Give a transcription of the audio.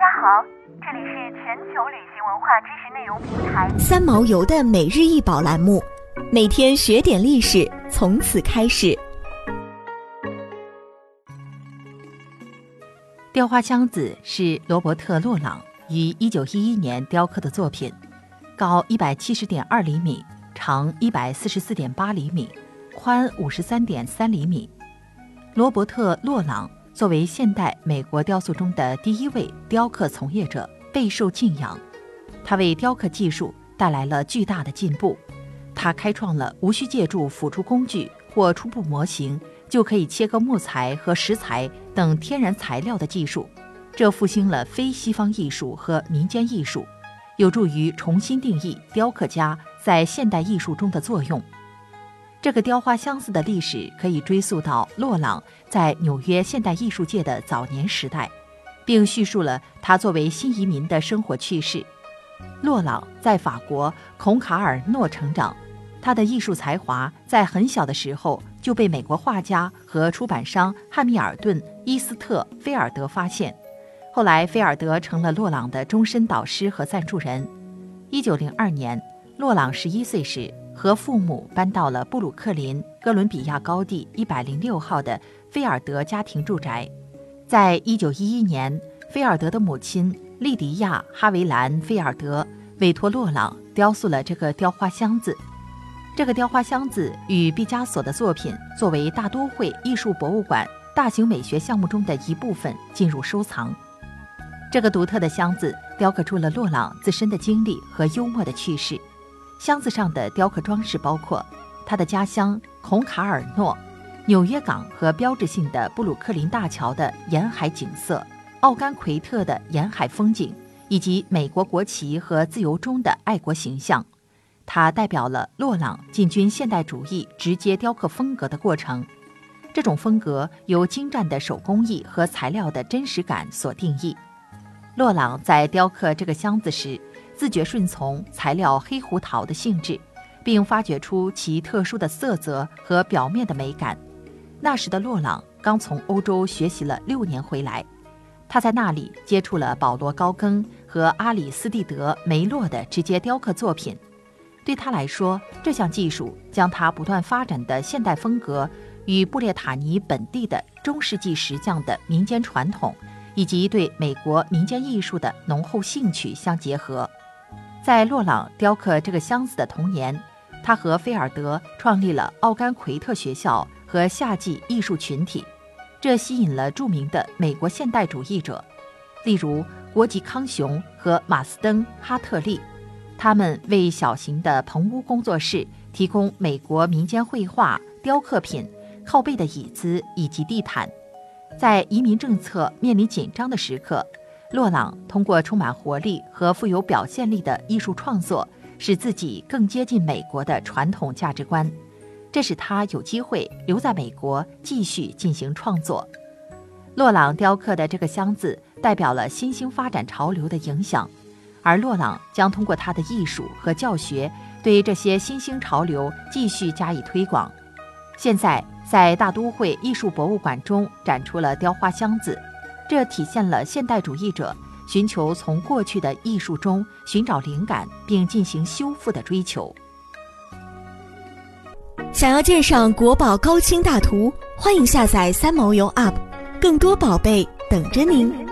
家好，这里是全球旅行文化知识内容平台三毛游的每日一宝栏目，每天学点历史，从此开始。雕花箱子是罗伯特·洛朗于一九一一年雕刻的作品，高一百七十点二厘米，长一百四十四点八厘米，宽五十三点三厘米。罗伯特·洛朗作为现代美国雕塑中的第一位雕刻从业者，备受敬仰。他为雕刻技术带来了巨大的进步，他开创了无需借助辅助工具或初步模型。就可以切割木材和石材等天然材料的技术，这复兴了非西方艺术和民间艺术，有助于重新定义雕刻家在现代艺术中的作用。这个雕花箱子的历史可以追溯到洛朗在纽约现代艺术界的早年时代，并叙述了他作为新移民的生活趣事。洛朗在法国孔卡尔诺成长。他的艺术才华在很小的时候就被美国画家和出版商汉密尔顿·伊斯特菲尔德发现，后来菲尔德成了洛朗的终身导师和赞助人。一九零二年，洛朗十一岁时，和父母搬到了布鲁克林哥伦比亚高地一百零六号的菲尔德家庭住宅。在一九一一年，菲尔德的母亲莉迪亚·哈维兰·菲尔德委托洛朗雕塑了这个雕花箱子。这个雕花箱子与毕加索的作品作为大都会艺术博物馆大型美学项目中的一部分进入收藏。这个独特的箱子雕刻出了洛朗自身的经历和幽默的趣事。箱子上的雕刻装饰包括他的家乡孔卡尔诺、纽约港和标志性的布鲁克林大桥的沿海景色、奥甘奎特的沿海风景，以及美国国旗和自由钟的爱国形象。它代表了洛朗进军现代主义直接雕刻风格的过程。这种风格由精湛的手工艺和材料的真实感所定义。洛朗在雕刻这个箱子时，自觉顺从材料黑胡桃的性质，并发掘出其特殊的色泽和表面的美感。那时的洛朗刚从欧洲学习了六年回来，他在那里接触了保罗·高更和阿里斯蒂德·梅洛的直接雕刻作品。对他来说，这项技术将他不断发展的现代风格与布列塔尼本地的中世纪石匠的民间传统，以及对美国民间艺术的浓厚兴趣相结合。在洛朗雕刻这个箱子的同年，他和菲尔德创立了奥甘奎特学校和夏季艺术群体，这吸引了著名的美国现代主义者，例如国吉康雄和马斯登哈特利。他们为小型的棚屋工作室提供美国民间绘画、雕刻品、靠背的椅子以及地毯。在移民政策面临紧张的时刻，洛朗通过充满活力和富有表现力的艺术创作，使自己更接近美国的传统价值观。这使他有机会留在美国继续进行创作。洛朗雕刻的这个箱子代表了新兴发展潮流的影响。而洛朗将通过他的艺术和教学，对这些新兴潮流继续加以推广。现在，在大都会艺术博物馆中展出了雕花箱子，这体现了现代主义者寻求从过去的艺术中寻找灵感并进行修复的追求。想要鉴赏国宝高清大图，欢迎下载三毛游 App，更多宝贝等着您。